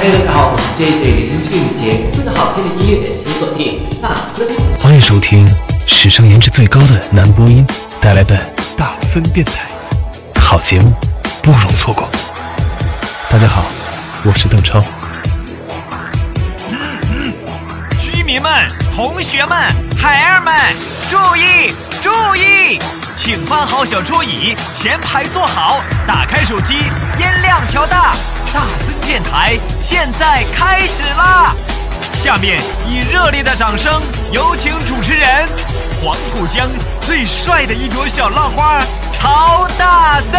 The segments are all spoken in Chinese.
嘿，大家好，我是 JJ 林俊杰，最好听的音乐，请锁定大森。欢迎收听史上颜值最高的男播音带来的大森电台，好节目不容错过。大家好，我是邓超。居民们、同学们、孩儿们，注意注意，请搬好小桌椅，前排坐好，打开手机，音量调大。大森电台现在开始啦！下面以热烈的掌声，有请主持人黄浦江最帅的一朵小浪花曹大森。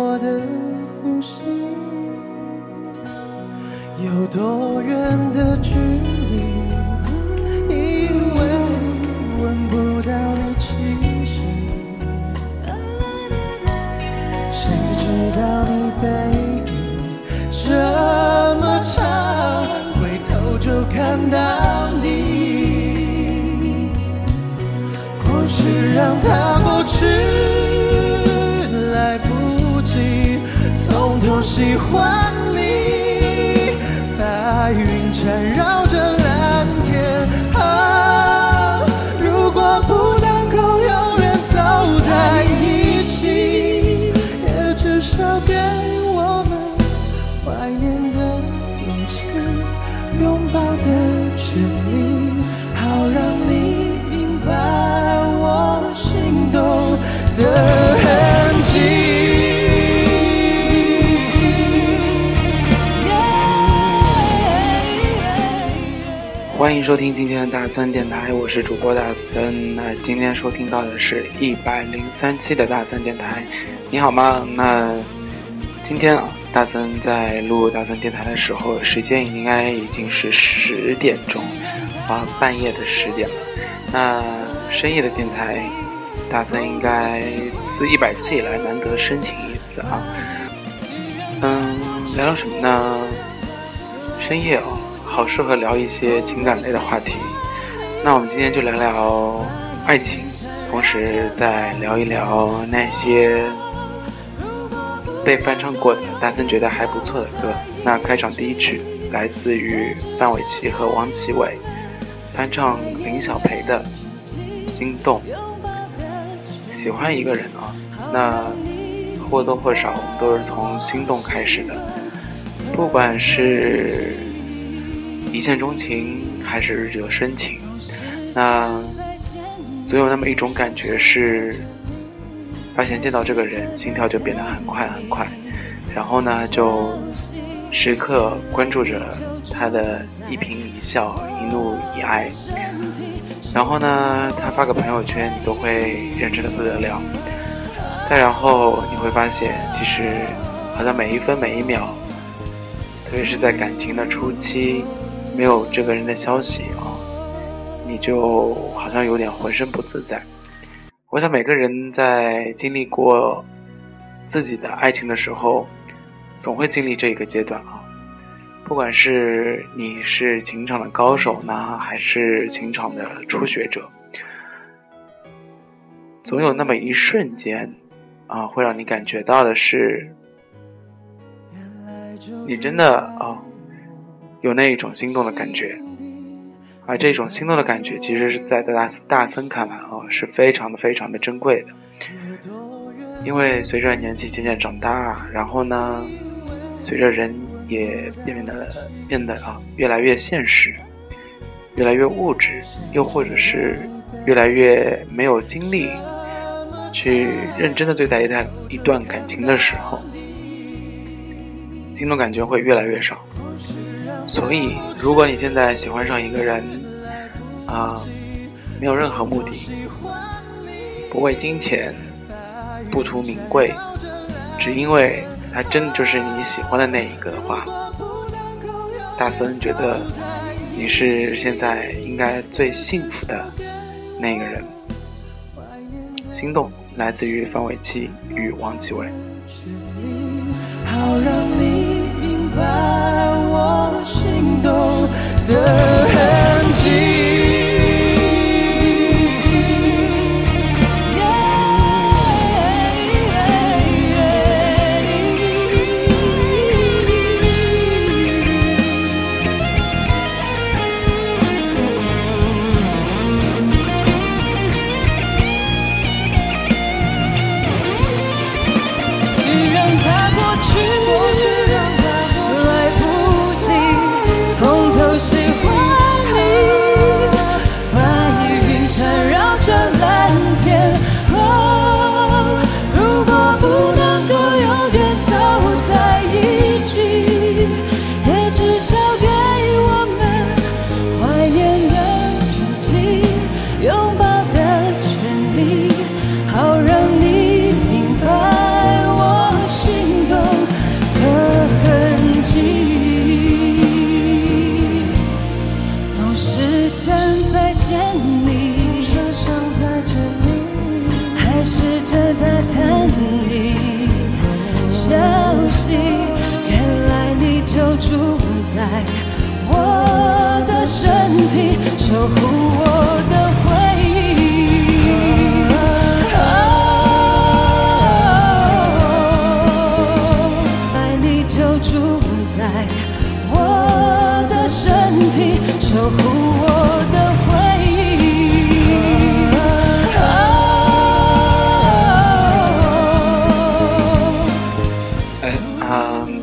拥抱的权利，好让你明白我心动的痕迹。欢迎收听今天的大森电台，我是主播大森。那今天收听到的是一百零三期的大森电台，你好吗？那今天啊，大森在录大森电台的时候，时间应该已经是十点钟，啊，半夜的十点了。那深夜的电台，大森应该自一百期以来难得申请一次啊。嗯，聊聊什么呢？深夜哦。好适合聊一些情感类的话题，那我们今天就聊聊爱情，同时再聊一聊那些被翻唱过的大森觉得还不错的歌。那开场第一曲来自于范玮琪和王奇伟翻唱林小培的《心动》。喜欢一个人啊，那或多或少我们都是从心动开始的，不管是。一见钟情还是日久生情，那总有那么一种感觉是，发现见到这个人心跳就变得很快很快，然后呢就时刻关注着他的一颦一笑、一怒一哀，然后呢他发个朋友圈你都会认真的不得了，再然后你会发现其实好像每一分每一秒，特别是在感情的初期。没有这个人的消息啊，你就好像有点浑身不自在。我想每个人在经历过自己的爱情的时候，总会经历这一个阶段啊。不管是你是情场的高手呢，还是情场的初学者，总有那么一瞬间啊，会让你感觉到的是，你真的啊。有那一种心动的感觉，而这种心动的感觉，其实是在大大森看来啊，是非常的非常的珍贵的。因为随着年纪渐渐长大，然后呢，随着人也变得变得啊越来越现实，越来越物质，又或者是越来越没有精力去认真的对待一段一段感情的时候，心动感觉会越来越少。所以，如果你现在喜欢上一个人，啊，没有任何目的，不为金钱，不图名贵，只因为他真的就是你喜欢的那一个的话，大森觉得你是现在应该最幸福的那个人。心动来自于范玮琪与王启伟。好让把我心动的痕迹。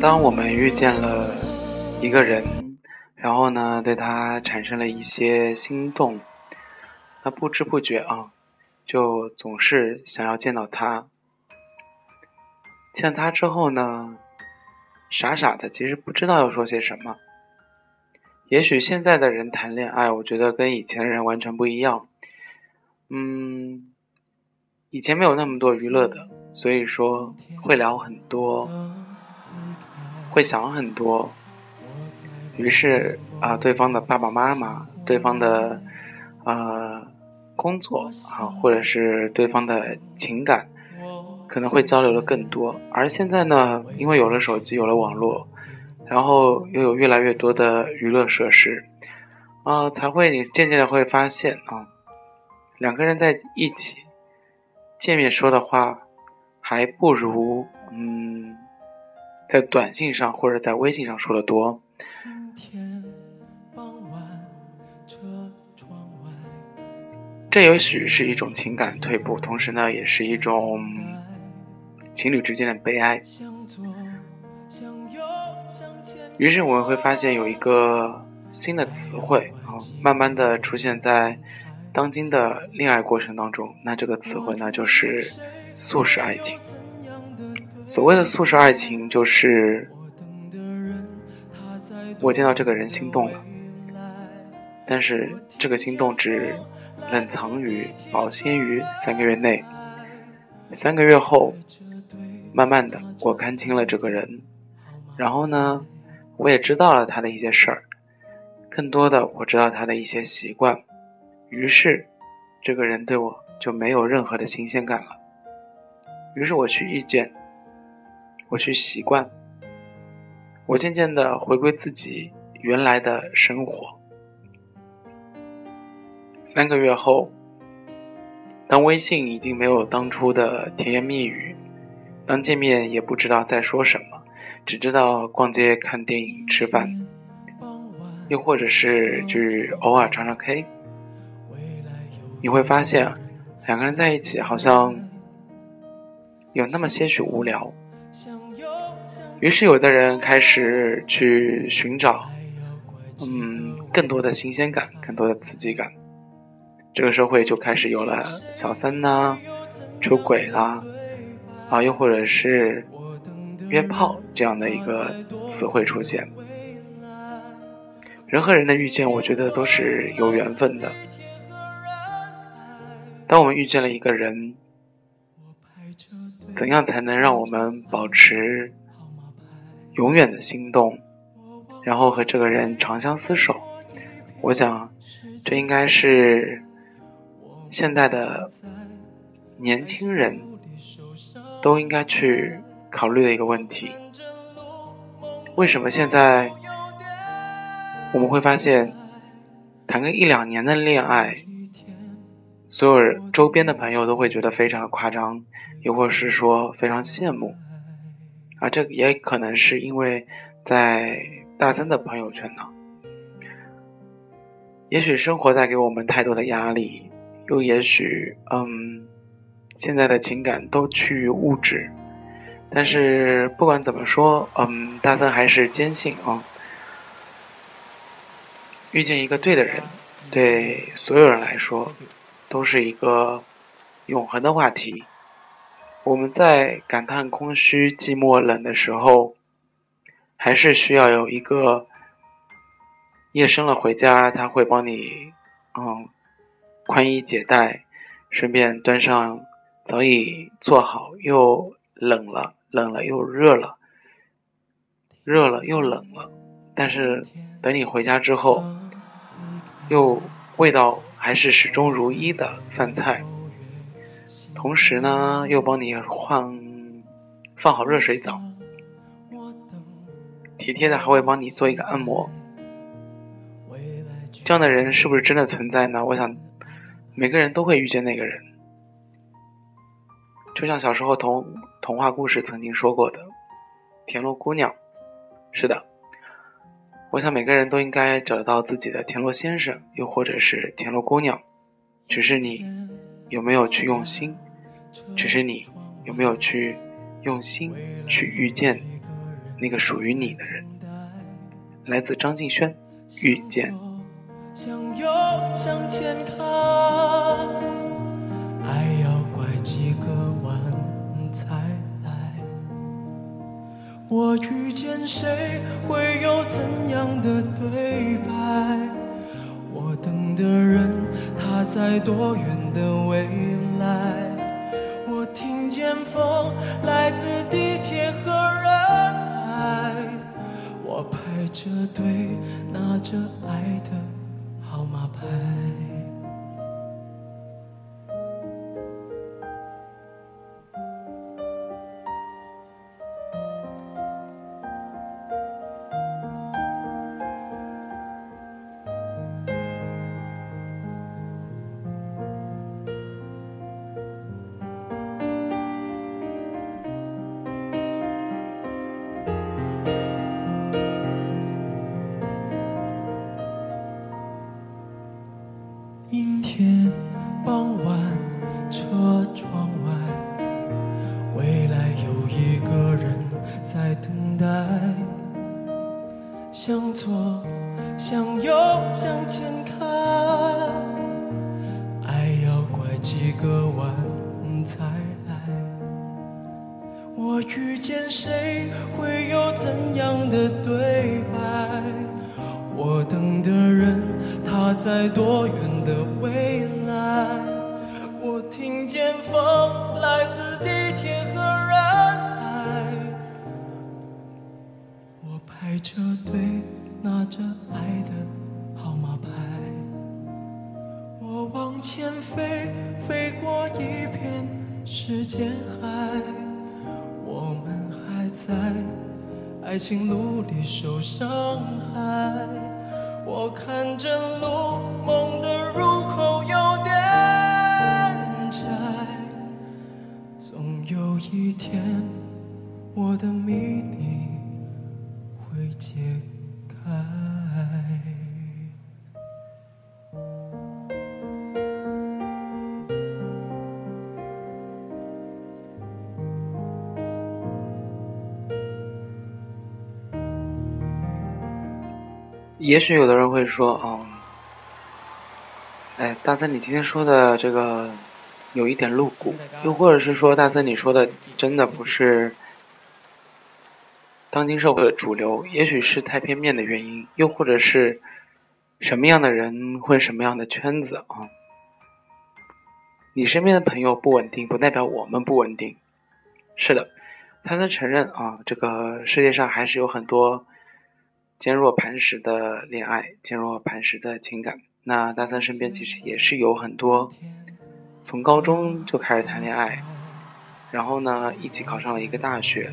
当我们遇见了一个人，然后呢，对他产生了一些心动，那不知不觉啊，就总是想要见到他。见他之后呢，傻傻的，其实不知道要说些什么。也许现在的人谈恋爱，我觉得跟以前的人完全不一样。嗯，以前没有那么多娱乐的，所以说会聊很多，会想很多。于是啊，对方的爸爸妈妈，对方的呃工作啊，或者是对方的情感，可能会交流的更多。而现在呢，因为有了手机，有了网络，然后又有越来越多的娱乐设施，啊、才会你渐渐的会发现啊，两个人在一起见面说的话，还不如嗯，在短信上或者在微信上说的多。这也许是一种情感退步，同时呢，也是一种情侣之间的悲哀。于是我们会发现有一个新的词汇啊，慢慢的出现在当今的恋爱过程当中。那这个词汇呢，就是速食爱情。所谓的速食爱情，就是我见到这个人心动了，但是这个心动只冷藏于、保鲜于三个月内。三个月后，慢慢的我看清了这个人，然后呢，我也知道了他的一些事儿，更多的我知道他的一些习惯，于是这个人对我就没有任何的新鲜感了。于是我去遇见，我去习惯，我渐渐的回归自己原来的生活。三个月后，当微信已经没有当初的甜言蜜语，当见面也不知道在说什么，只知道逛街、看电影、吃饭，又或者是去偶尔唱唱 K，你会发现，两个人在一起好像有那么些许无聊。于是，有的人开始去寻找，嗯，更多的新鲜感，更多的刺激感。这个社会就开始有了小三呐、出轨啦，啊，又或者是约炮这样的一个词汇出现。人和人的遇见，我觉得都是有缘分的。当我们遇见了一个人，怎样才能让我们保持永远的心动，然后和这个人长相厮守？我想，这应该是现在的年轻人都应该去考虑的一个问题。为什么现在我们会发现，谈个一两年的恋爱？所有人周边的朋友都会觉得非常的夸张，又或是说非常羡慕，啊，这也可能是因为在大三的朋友圈呢。也许生活带给我们太多的压力，又也许，嗯，现在的情感都趋于物质。但是不管怎么说，嗯，大三还是坚信啊，遇见一个对的人，对所有人来说。都是一个永恒的话题。我们在感叹空虚、寂寞、冷的时候，还是需要有一个夜深了回家，他会帮你嗯宽衣解带，顺便端上早已做好又冷了、冷了又热了、热了又冷了，但是等你回家之后，又味道。还是始终如一的饭菜，同时呢，又帮你换放好热水澡，体贴的还会帮你做一个按摩。这样的人是不是真的存在呢？我想，每个人都会遇见那个人。就像小时候童童话故事曾经说过的，田螺姑娘，是的。我想每个人都应该找到自己的田螺先生，又或者是田螺姑娘，只是你有没有去用心，只是你有没有去用心去遇见那个属于你的人。来自张敬轩，《遇见》。我遇见谁，会有怎样的对白？我等的人，他在多远的未来？我听见风来自地铁和人海，我排着队拿着爱的号码牌。也许有的人会说：“嗯，哎，大森，你今天说的这个有一点露骨，又或者是说，大森你说的真的不是。”当今社会的主流，也许是太片面的原因，又或者是什么样的人混什么样的圈子啊？你身边的朋友不稳定，不代表我们不稳定。是的，他能承认啊，这个世界上还是有很多坚若磐石的恋爱，坚若磐石的情感。那大三身边其实也是有很多从高中就开始谈恋爱，然后呢一起考上了一个大学，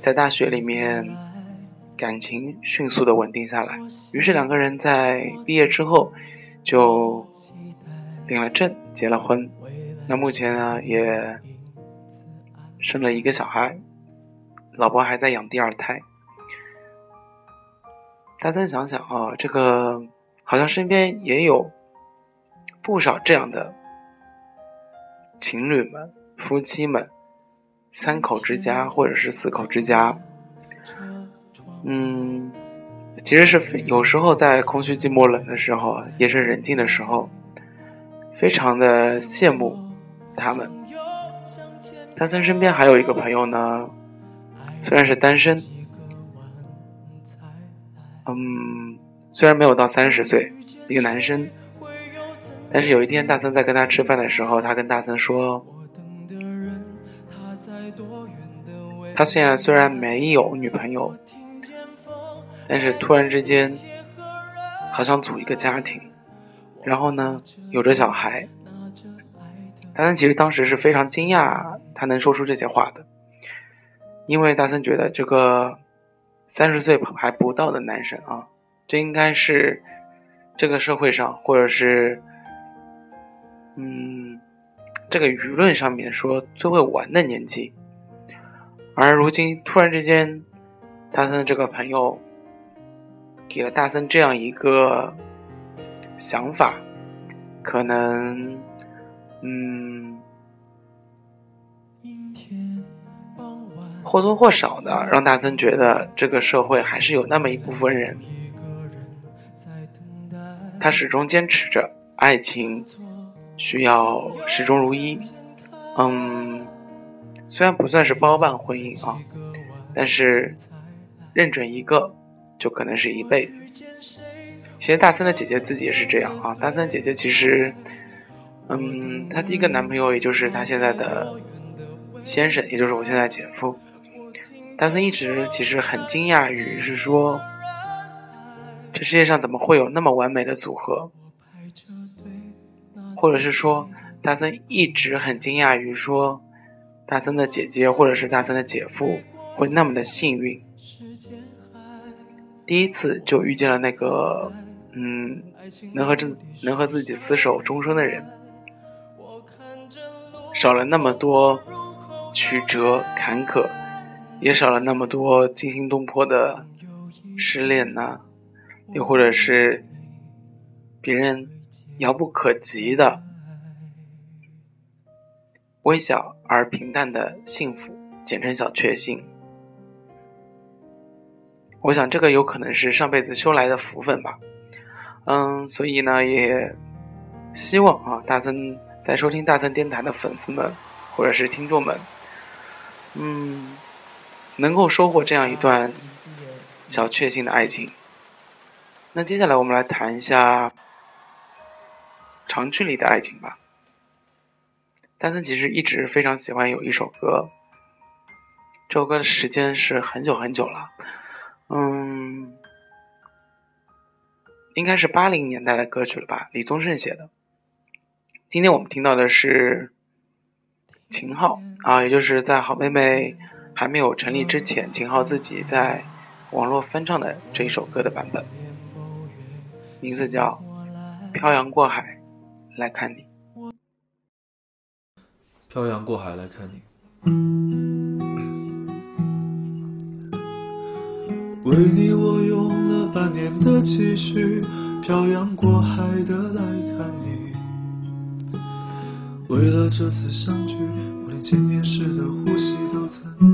在大学里面感情迅速的稳定下来，于是两个人在毕业之后就领了证，结了婚。那目前呢也生了一个小孩，老婆还在养第二胎。大三想想啊，这个。好像身边也有不少这样的情侣们、夫妻们，三口之家或者是四口之家。嗯，其实是有时候在空虚、寂寞、冷的时候，夜深人静的时候，非常的羡慕他们。大三身边还有一个朋友呢，虽然是单身，嗯。虽然没有到三十岁，一个男生，但是有一天大森在跟他吃饭的时候，他跟大森说，他现在虽然没有女朋友，但是突然之间，好想组一个家庭，然后呢，有着小孩。大森其实当时是非常惊讶，他能说出这些话的，因为大森觉得这个三十岁还不到的男生啊。这应该是这个社会上，或者是嗯，这个舆论上面说最会玩的年纪。而如今突然之间，大森的这个朋友给了大森这样一个想法，可能嗯，或多或少的让大森觉得这个社会还是有那么一部分人。他始终坚持着爱情需要始终如一，嗯，虽然不算是包办婚姻啊，但是认准一个就可能是一辈子。其实大森的姐姐自己也是这样啊，大森姐姐其实，嗯，她第一个男朋友也就是她现在的先生，也就是我现在姐夫。大森一直其实很惊讶于是说。这世界上怎么会有那么完美的组合？或者是说，大森一直很惊讶于说，大森的姐姐或者是大森的姐夫会那么的幸运，第一次就遇见了那个，嗯，能和自能和自己厮守终生的人，少了那么多曲折坎坷，也少了那么多惊心动魄的失恋呐。又或者是别人遥不可及的微小而平淡的幸福，简称小确幸。我想这个有可能是上辈子修来的福分吧。嗯，所以呢，也希望啊，大森在收听大森电台的粉丝们或者是听众们，嗯，能够收获这样一段小确幸的爱情。那接下来我们来谈一下长距离的爱情吧。丹森其实一直非常喜欢有一首歌，这首歌的时间是很久很久了，嗯，应该是八零年代的歌曲了吧？李宗盛写的。今天我们听到的是秦昊啊，也就是在好妹妹还没有成立之前，秦昊自己在网络翻唱的这一首歌的版本。名字叫《漂洋过海来看你》。漂洋过海来看你，为你我用了半年的积蓄，漂洋过海的来看你。为了这次相聚，我连见面时的呼吸都曾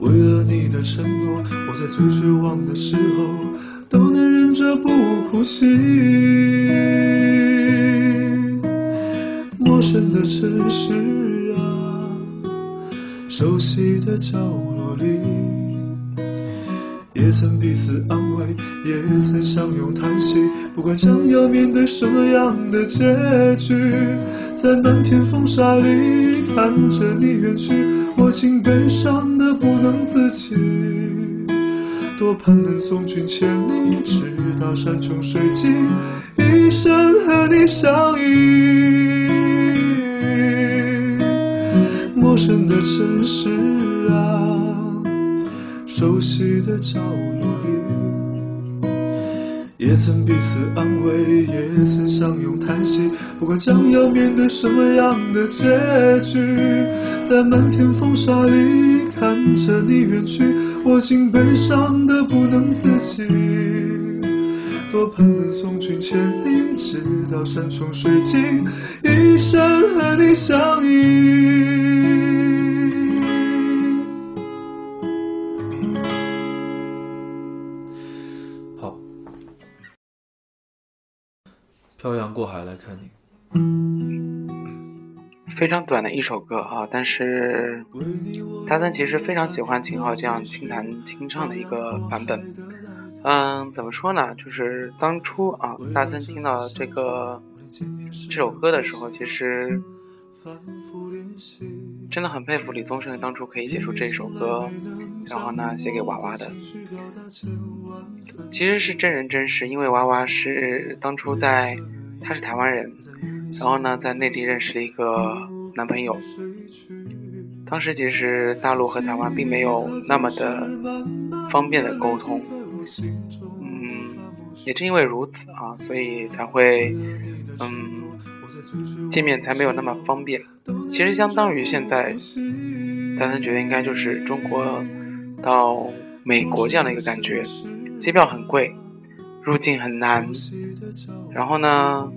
为了你的承诺，我在最绝望的时候都能忍着不哭泣。陌生的城市啊，熟悉的角落里。也曾彼此安慰，也曾相拥叹息。不管将要面对什么样的结局，在漫天风沙里看着你远去，我竟悲伤的不能自己。多盼能送君千里，直到山穷水尽，一生和你相依。陌生的城市啊。熟悉的角落里，也曾彼此安慰，也曾相拥叹息。不管将要面对什么样的结局，在漫天风沙里看着你远去，我竟悲伤的不能自己。多盼能送君千里，直到山穷水尽，一生和你相依。漂洋过海来看你，非常短的一首歌啊，但是大森其实非常喜欢秦昊这样轻弹轻唱的一个版本。嗯，怎么说呢？就是当初啊，大森听到这个这首歌的时候，其实真的很佩服李宗盛当初可以写出这首歌，然后呢写给娃娃的。其实是真人真事，因为娃娃是当初在，他是台湾人，然后呢在内地认识了一个男朋友。当时其实大陆和台湾并没有那么的方便的沟通，嗯，也正因为如此啊，所以才会，嗯，见面才没有那么方便。其实相当于现在，大家觉得应该就是中国到美国这样的一个感觉。机票很贵，入境很难，然后呢，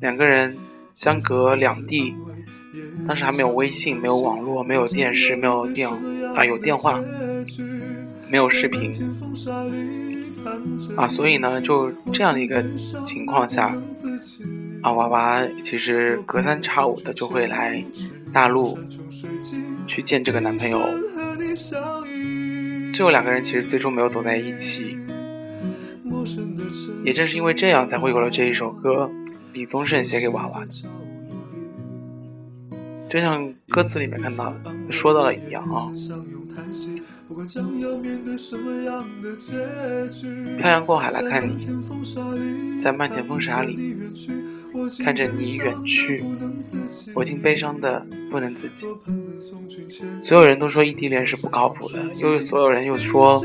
两个人相隔两地，当时还没有微信，没有网络，没有电视，没有电啊，有电话，没有视频，啊，所以呢，就这样的一个情况下，啊，娃娃其实隔三差五的就会来大陆去见这个男朋友。最后两个人其实最终没有走在一起，也正是因为这样，才会有了这一首歌，李宗盛写给娃娃的。就像歌词里面看到说到的一样啊。漂洋过海来看你，在漫天风沙里看着你远去，我竟悲伤的不能自己。所有人都说异地恋是不靠谱的，又所有人又说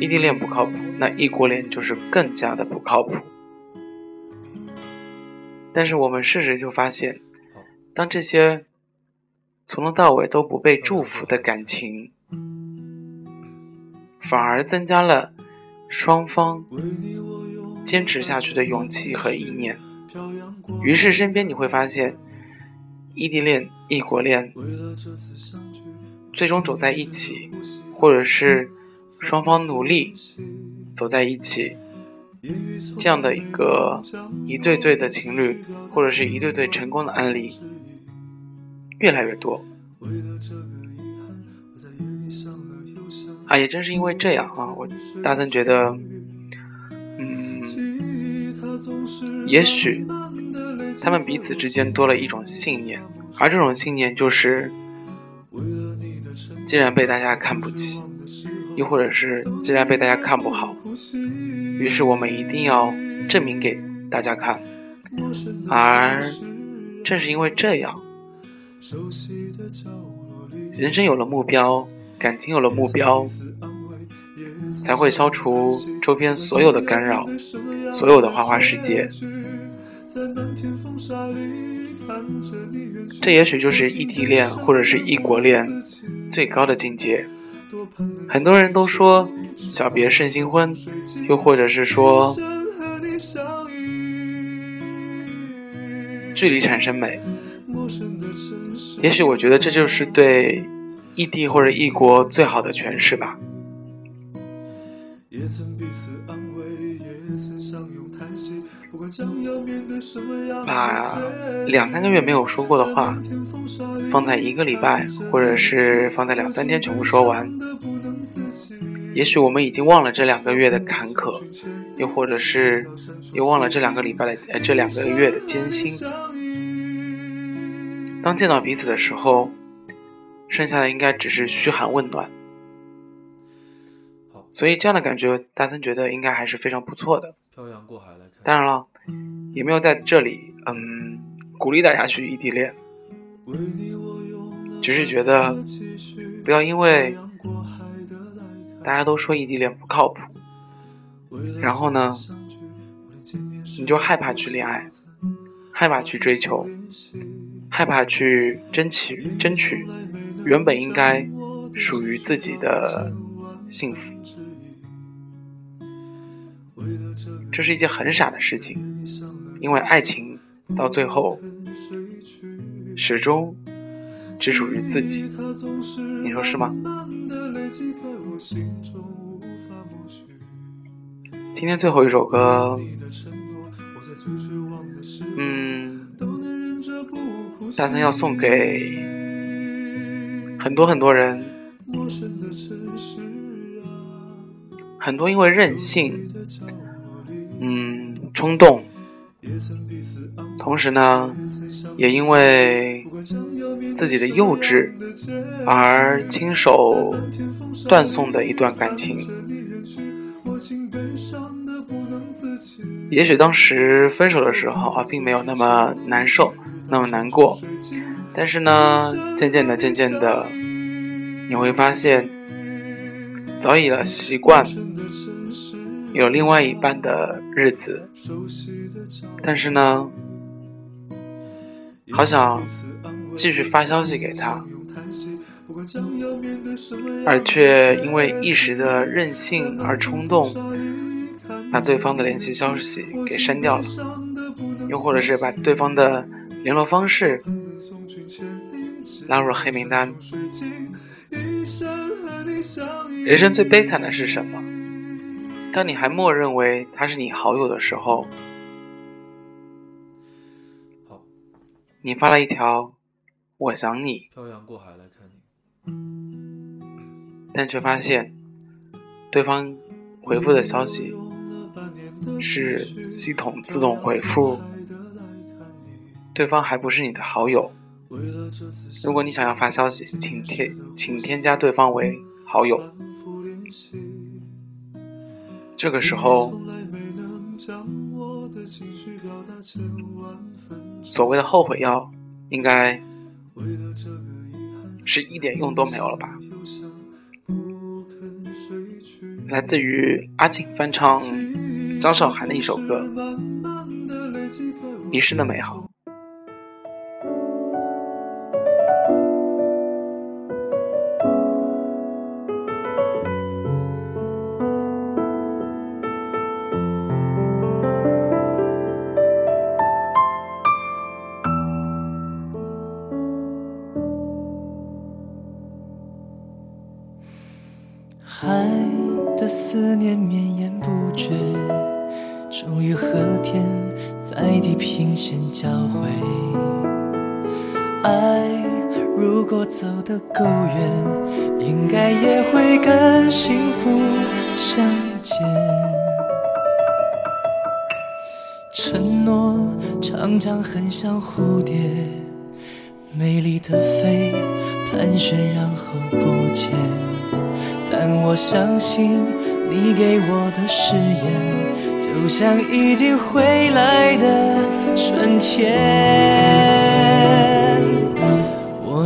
异地恋不靠谱，那异国恋就是更加的不靠谱。但是我们事实就发现，当这些。从头到尾都不被祝福的感情，反而增加了双方坚持下去的勇气和意念。于是身边你会发现，异地恋、异国恋最终走在一起，或者是双方努力走在一起，这样的一个一对对的情侣，或者是一对对成功的案例。越来越多，啊，也正是因为这样啊，我大森觉得，嗯，也许他们彼此之间多了一种信念，而这种信念就是，既然被大家看不起，又或者是既然被大家看不好，于是我们一定要证明给大家看，而正是因为这样。人生有了目标，感情有了目标，才会消除周边所有的干扰，所有的花花世界。这也许就是异地恋或者是异国恋最高的境界。很多人都说小别胜新婚，又或者是说距离产生美。也许我觉得这就是对异地或者异国最好的诠释吧。也曾彼此安慰，也曾相拥叹息，不管将要面对什么样把的两三个月没有说过的话，放在一个礼拜，或者是放在两三天全部说完。也许我们已经忘了这两个月的坎坷，又或者是又忘了这两个礼拜的呃这两个月的艰辛。当见到彼此的时候，剩下的应该只是嘘寒问暖。所以这样的感觉，大森觉得应该还是非常不错的。漂洋过海来看，当然了，也没有在这里嗯鼓励大家去异地恋，只是觉得不要因为大家都说异地恋不靠谱，然后呢，你就害怕去恋爱，害怕去追求，害怕去争取争取原本应该属于自己的幸福。这是一件很傻的事情，因为爱情到最后始终只属于自己，你说是吗？今天最后一首歌，嗯，打算要送给很多很多人，很多因为任性，嗯，冲动，同时呢，也因为自己的幼稚而亲手断送的一段感情。也许当时分手的时候啊，并没有那么难受，那么难过，但是呢，渐渐的，渐渐的，你会发现，早已了习惯，有另外一半的日子，但是呢，好想继续发消息给他，而却因为一时的任性而冲动，把对方的联系消息给删掉了，又或者是把对方的联络方式拉入黑名单。人生最悲惨的是什么？当你还默认为他是你好友的时候，你发了一条“我想你漂洋过海来看你，”，但却发现对方回复的消息是系统自动回复，对方还不是你的好友。如果你想要发消息，请添请添加对方为好友。这个时候，所谓的后悔药，应该是一点用都没有了吧？来自于阿庆翻唱张韶涵的一首歌《遗失的美好》。如果走得够远，应该也会跟幸福相见。承诺常常很像蝴蝶，美丽的飞，盘旋然后不见。但我相信你给我的誓言，就像一定会来的春天。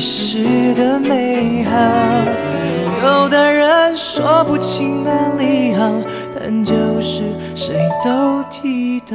遗失的美好。有的人说不清哪里好，但就是谁都替代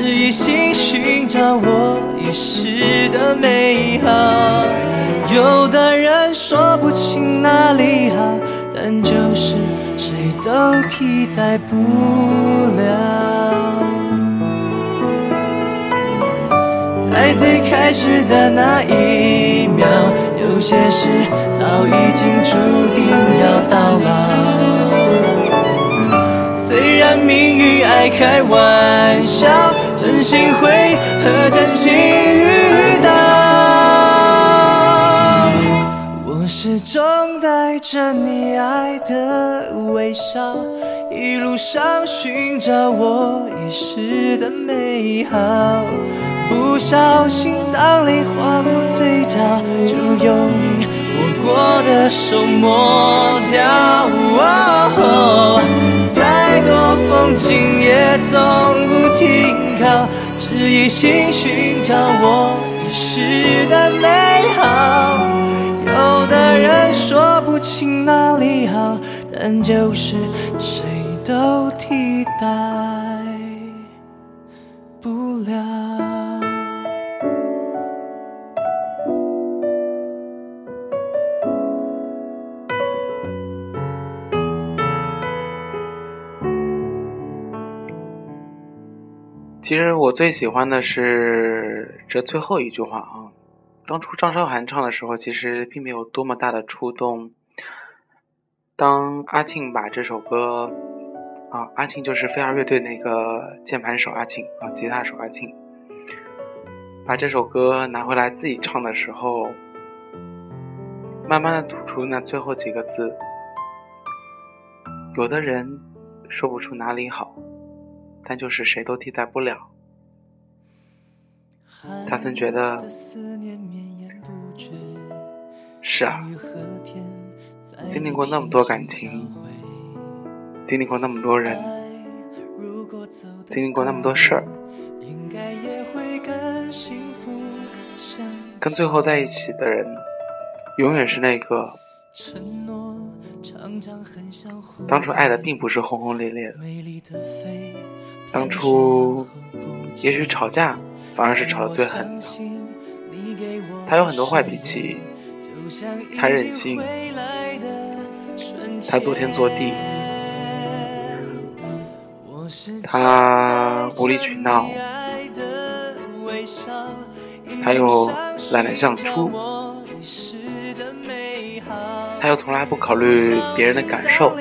一心寻找我遗失的美好。有的人说不清哪里好，但就是谁都替代不了。在最开始的那一秒，有些事早已经注定要到老。虽然命运爱开玩笑，真心会和真心遇到。我始终带着你爱的微笑，一路上寻找我遗失的美好。不小心，当泪划过嘴角，就用你握过的手抹掉。多风景也从不停靠，只一心寻找我遗失的美好。有的人说不清哪里好，但就是谁都替代不了。其实我最喜欢的是这最后一句话啊。当初张韶涵唱的时候，其实并没有多么大的触动。当阿庆把这首歌啊，阿庆就是飞儿乐队那个键盘手阿庆啊，吉他手阿庆，把这首歌拿回来自己唱的时候，慢慢的吐出那最后几个字。有的人说不出哪里好，但就是谁都替代不了。他曾觉得，是啊，经历过那么多感情，经历过那么多人，经历过那么多事儿，跟最后在一起的人，永远是那个当初爱的并不是轰轰烈烈的，当初也许吵架。反而是吵得最狠的。他有很多坏脾气，他任性，他作天作地，他无理取闹，他又懒得相处，他又从来不考虑别人的感受，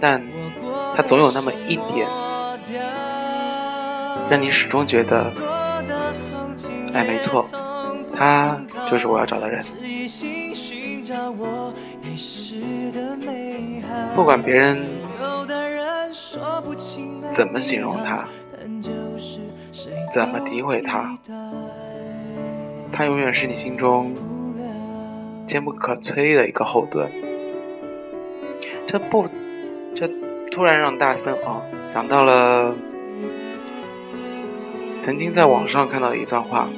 但他总有那么一点。让你始终觉得，哎，没错，他就是我要找的人。不管别人怎么形容他，怎么诋毁他，他永远是你心中坚不可摧的一个后盾。这不，这突然让大森啊想到了。曾经在网上看到一段话，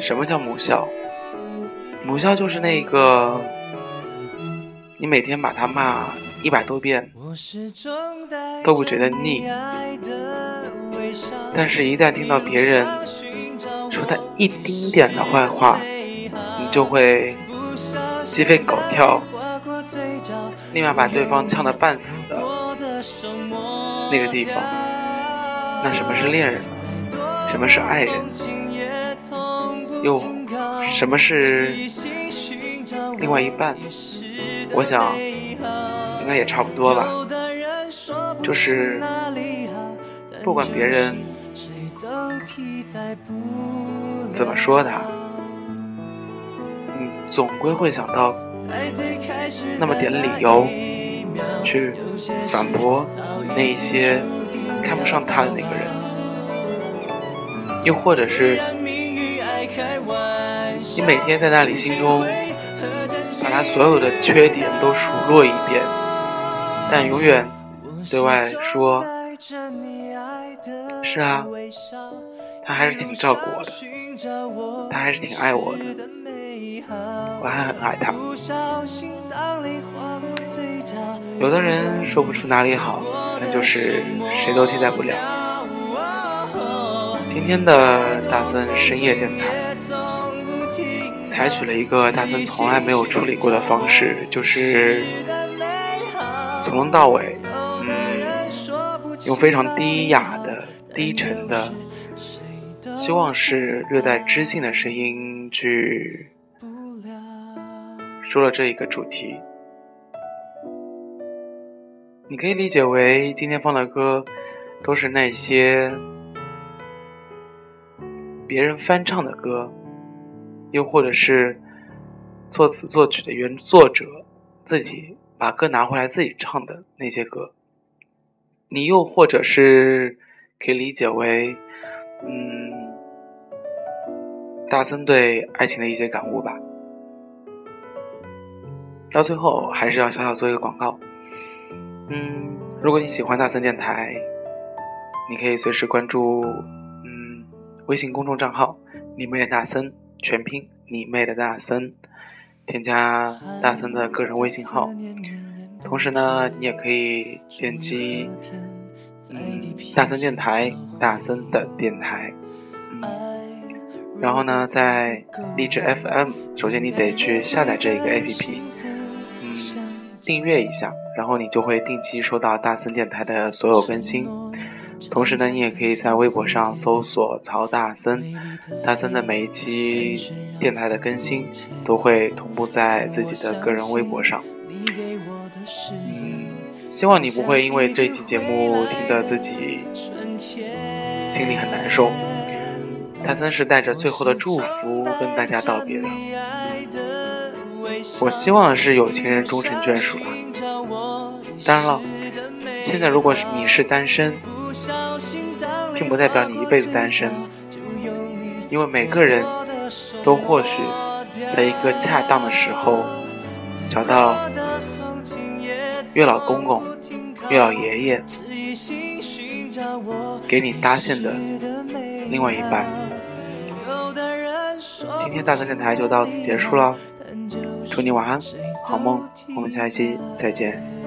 什么叫母校？母校就是那个，你每天把他骂一百多遍都不觉得腻，但是，一旦听到别人说他一丁点的坏话，你就会鸡飞狗跳，立马把对方呛得半死的。那个地方。那什么是恋人？什么是爱人？又什么是另外一半？我想应该也差不多吧。就是不管别人怎么说他，你总归会想到那么点理由去反驳那一些看不上他的那个人，又或者是你每天在那里心中把他所有的缺点都数落一遍，但永远对外说：“是啊，他还是挺照顾我的，他还是挺爱我的，我还很爱他。”有的人说不出哪里好，那就是谁都替代不了。今天的大森深夜电台采取了一个大森从来没有处理过的方式，就是从头到尾，嗯，用非常低雅的、低沉的，希望是热带知性的声音去说了这一个主题。你可以理解为今天放的歌都是那些别人翻唱的歌，又或者是作词作曲的原作者自己把歌拿回来自己唱的那些歌。你又或者是可以理解为，嗯，大森对爱情的一些感悟吧。到最后还是要小小做一个广告。嗯，如果你喜欢大森电台，你可以随时关注嗯微信公众账号“你妹的大森”全拼“你妹的大森”，添加大森的个人微信号。同时呢，你也可以点击嗯大森电台大森的电台，嗯，然后呢，在荔枝 FM，首先你得去下载这一个 APP，嗯，订阅一下。然后你就会定期收到大森电台的所有更新，同时呢，你也可以在微博上搜索曹大森，大森的每一期电台的更新都会同步在自己的个人微博上。嗯，希望你不会因为这期节目听得自己心里很难受。大森是带着最后的祝福跟大家道别的。我希望是有情人终成眷属吧。当然了，现在如果你是单身，并不代表你一辈子单身，因为每个人都或许在一个恰当的时候找到月老公公、月老爷爷给你搭线的另外一半。今天大森电台就到此结束了，祝你晚安，好梦，我们下一期再见。